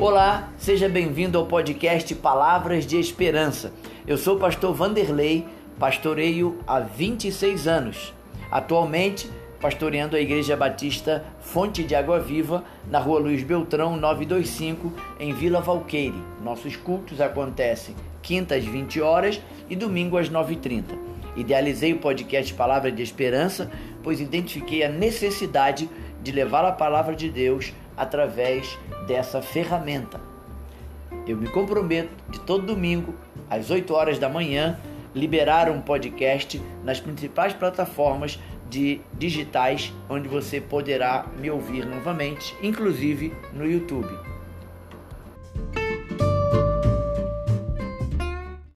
Olá, seja bem-vindo ao podcast Palavras de Esperança. Eu sou o pastor Vanderlei, pastoreio há 26 anos. Atualmente, pastoreando a Igreja Batista Fonte de Água Viva, na rua Luiz Beltrão 925, em Vila Valqueire. Nossos cultos acontecem quintas 20 horas e domingo às 9h30. Idealizei o podcast Palavra de Esperança, pois identifiquei a necessidade de levar a palavra de Deus através dessa ferramenta. Eu me comprometo de todo domingo, às 8 horas da manhã, liberar um podcast nas principais plataformas de digitais onde você poderá me ouvir novamente, inclusive no YouTube.